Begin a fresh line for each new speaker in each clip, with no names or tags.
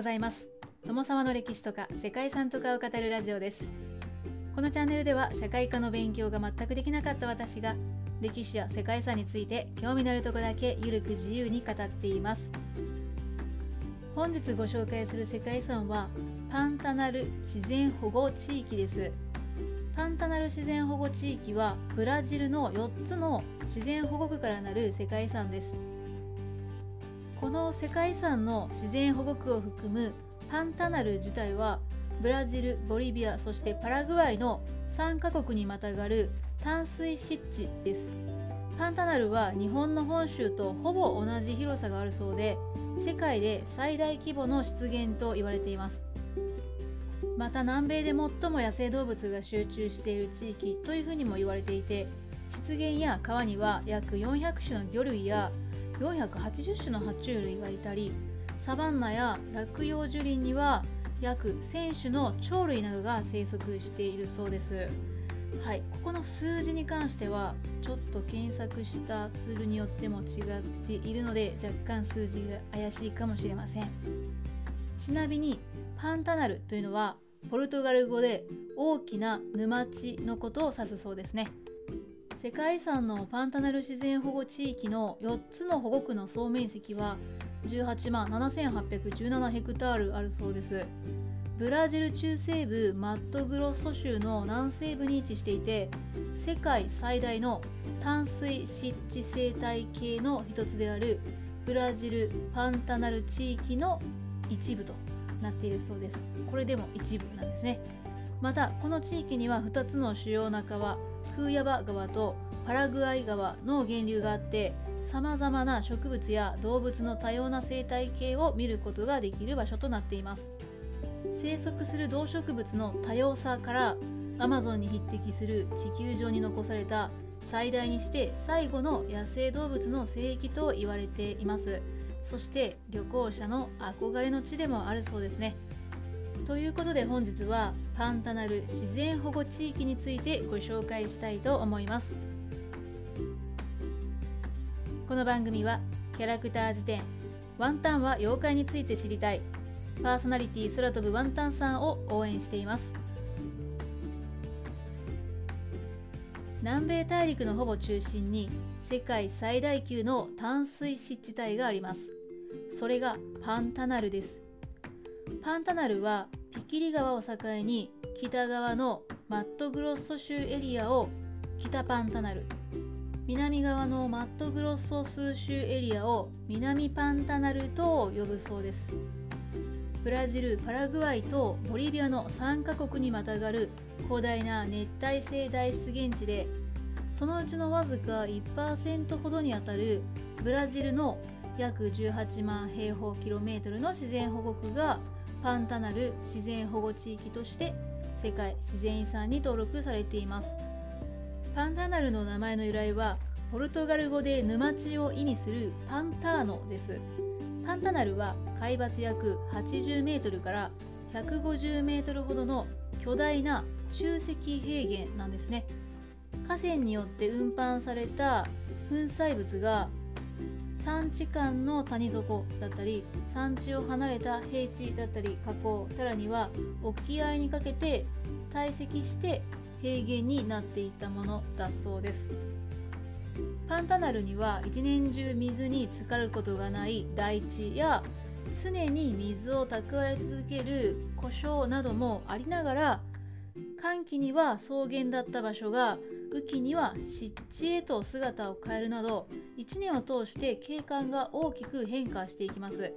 ございます。友沢の歴史とか世界遺産とかを語るラジオです。このチャンネルでは社会科の勉強が全くできなかった私が歴史や世界遺産について興味のあるところだけゆるく自由に語っています。本日ご紹介する世界遺産はパンタナル自然保護地域です。パンタナル自然保護地域はブラジルの4つの自然保護区からなる世界遺産です。この世界遺産の自然保護区を含むパンタナル自体はブラジル、ボリビア、そしてパラグアイの3カ国にまたがる淡水湿地です。パンタナルは日本の本州とほぼ同じ広さがあるそうで世界で最大規模の湿原と言われています。また南米で最も野生動物が集中している地域というふうにも言われていて湿原や川には約400種の魚類や480種の爬虫類がいたりサバンナや落葉樹林には約1000種の鳥類などが生息しているそうです。はい。ここの数字に関してはちょっと検索したツールによっても違っているので若干数字が怪しいかもしれません。ちなみにパンタナルというのはポルトガル語で大きな沼地のことを指すそうですね。世界遺産のパンタナル自然保護地域の4つの保護区の総面積は18万7817ヘクタールあるそうです。ブラジル中西部マットグロッソ州の南西部に位置していて世界最大の淡水湿地生態系の一つであるブラジルパンタナル地域の一部となっているそうです。これでも一部なんですね。またこの地域には2つの主要な川クーヤバ川とパラグアイ川の源流があってさまざまな植物や動物の多様な生態系を見ることができる場所となっています。生息する動植物の多様さからアマゾンに匹敵する地球上に残された最大にして最後の野生動物の聖域と言われています。そして旅行者の憧れの地でもあるそうですね。ということで本日はパンタナル自然保護地域についてご紹介したいと思います。この番組はキャラクター辞典ワンタンは妖怪について知りたいパーソナリティ空飛ぶワンタンさんを応援しています。南米大陸のほぼ中心に世界最大級の淡水湿地帯があります。それがパンタナルです。パンタナルはピキリ川を境に北側のマットグロッソ州エリアを北パンタナル。南側のマットグロッソ数州エリアを南パンタナルと呼ぶそうです。ブラジルパラグアイとボリビアの3カ国にまたがる広大な熱帯性大湿原地でそのうちのわずか1%ほどにあたるブラジルの約18万平方キロメートルの自然保護区がパンタナル自然保護地域として世界自然遺産に登録されています。パンタナルの名前の由来はポルトガル語で沼地を意味するパンターノです。パンタナルは海抜約80メートルから150メートルほどの巨大な中積平原なんですね。河川によって運搬された粉砕物が山地間の谷底だったり山地を離れた平地だったり河口さらには沖合にかけて堆積して平原になっていったものだそうです。パンタナルには一年中水に浸かることがない大地や常に水を蓄え続ける故障などもありながら寒気には草原だった場所が雨季には湿地へと姿を変えるなど1年を通して景観が大きく変化していきます。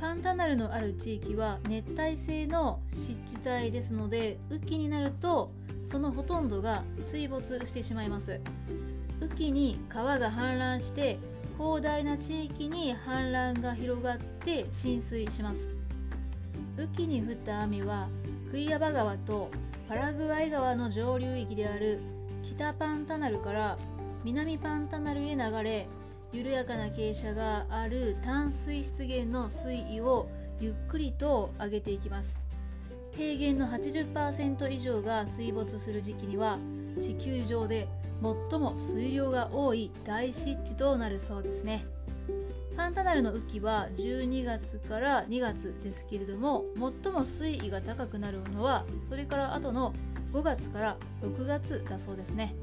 パンタナルのある地域は熱帯性の湿地帯ですので雨季になるとそのほとんどが水没してしまいます。雨季に川が氾濫して広大な地域に氾濫が広がって浸水します。雨季に降った雨はクイアバ川とパラグアイ川の上流域である北パンタナルから南パンタナルへ流れ緩やかな傾斜がある淡水湿原の水位をゆっくりと上げていきます。平原の80%以上が水没する時期には地球上で最も水量が多い大湿地となるそうですね。パンタナルの雨季は12月から2月ですけれども最も水位が高くなるのはそれから後の5月から6月だそうですね。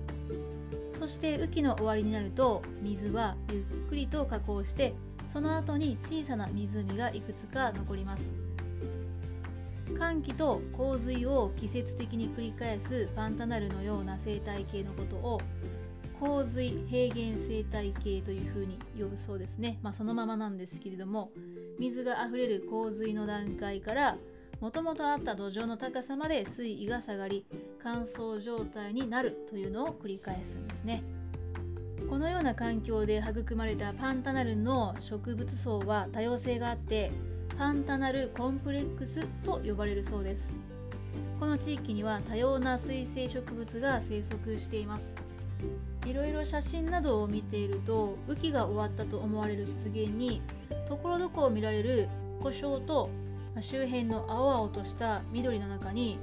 そして雨季の終わりになると水はゆっくりと下降してその後に小さな湖がいくつか残ります。寒気と洪水を季節的に繰り返すパンタナルのような生態系のことを洪水平原生態系というふうに呼ぶそうですね、まあ、そのままなんですけれども水があふれる洪水の段階からもともとあった土壌の高さまで水位が下がり乾燥状態になるというのを繰り返すんですね。このような環境で育まれたパンタナルの植物層は多様性があってパンタナルコンプレックスと呼ばれるそうです。この地域には多様な水生植物が生息しています。いろいろ写真などを見ていると雨季が終わったと思われる湿原にところどころ見られる故障と周辺の青々とした緑の中に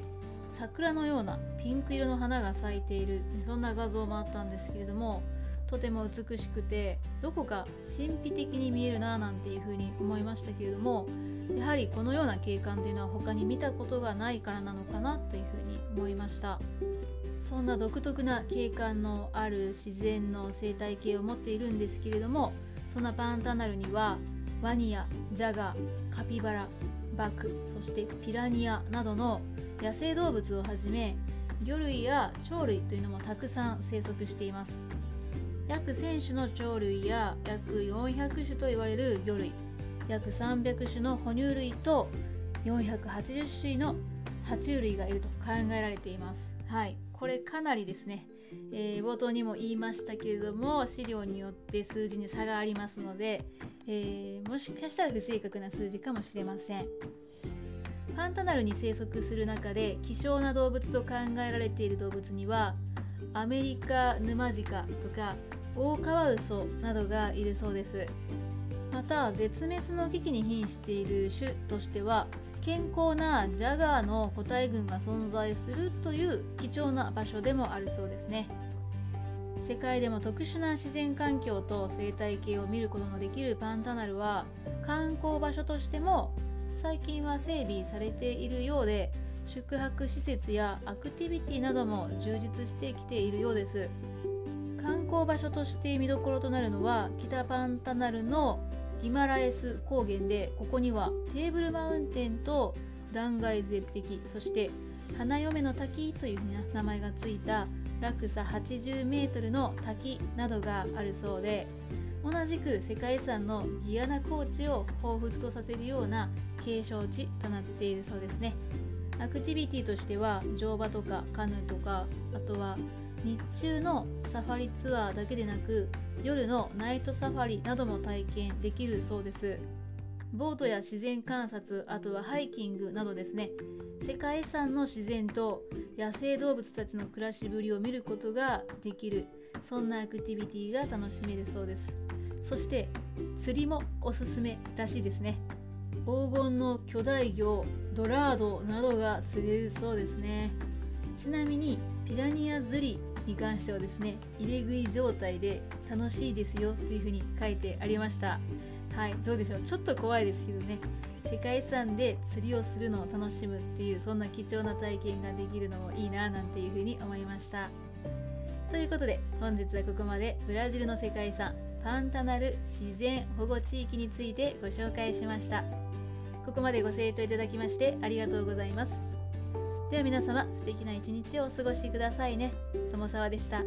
桜のようなピンク色の花が咲いているそんな画像もあったんですけれどもとても美しくてどこか神秘的に見えるななんていうふうに思いましたけれどもやはりこのような景観というのは他に見たことがないからなのかなというふうに思いました。そんな独特な景観のある自然の生態系を持っているんですけれどもそんなパンタナルにはワニやジャガーカピバラバクそしてピラニアなどの野生動物をはじめ魚類や鳥類というのもたくさん生息しています。約1000種の鳥類や約400種と言われる魚類約300種の哺乳類と480種類の爬虫類がいると考えられています。はい。これかなりですね、えー、冒頭にも言いましたけれども資料によって数字に差がありますので、えー、もしかしたら不正確な数字かもしれません。パンタナルに生息する中で希少な動物と考えられている動物にはアメリカヌマジカとかオオカワウソなどがいるそうです。また絶滅の危機に瀕している種としては健康なジャガーの個体群が存在するという貴重な場所でもあるそうですね。世界でも特殊な自然環境と生態系を見ることのできるパンタナルは観光場所としても最近は整備されているようで宿泊施設やアクティビティなども充実してきているようです。観光場所として見どころとなるのは北パンタナルのギマラエス高原でここにはテーブルマウンテンと断崖絶壁そして花嫁の滝というふうな名前がついた落差 80m の滝などがあるそうで同じく世界遺産のギアナ高地を彷彿とさせるような景勝地となっているそうですね。アクティビティとしては乗馬とかカヌーとかあとは日中のサファリツアーだけでなく夜のナイトサファリなども体験できるそうです。ボートや自然観察あとはハイキングなどですね。世界遺産の自然と野生動物たちの暮らしぶりを見ることができるそんなアクティビティが楽しめるそうです。そして釣りもおすすめらしいですね。黄金の巨大魚ドラードなどが釣れるそうですね。ちなみにピラニア釣りに関してはですね入れ食い状態で楽しいですよっていうふうに書いてありました。はいどうでしょう？ちょっと怖いですけどね。世界遺産で釣りをするのを楽しむっていうそんな貴重な体験ができるのもいいななんていうふうに思いました。ということで本日はここまでブラジルの世界遺産パンタナル自然保護地域についてご紹介しました。ここまでご清聴いただきましてありがとうございます。では皆様素敵な一日をお過ごしくださいね。友沢でした。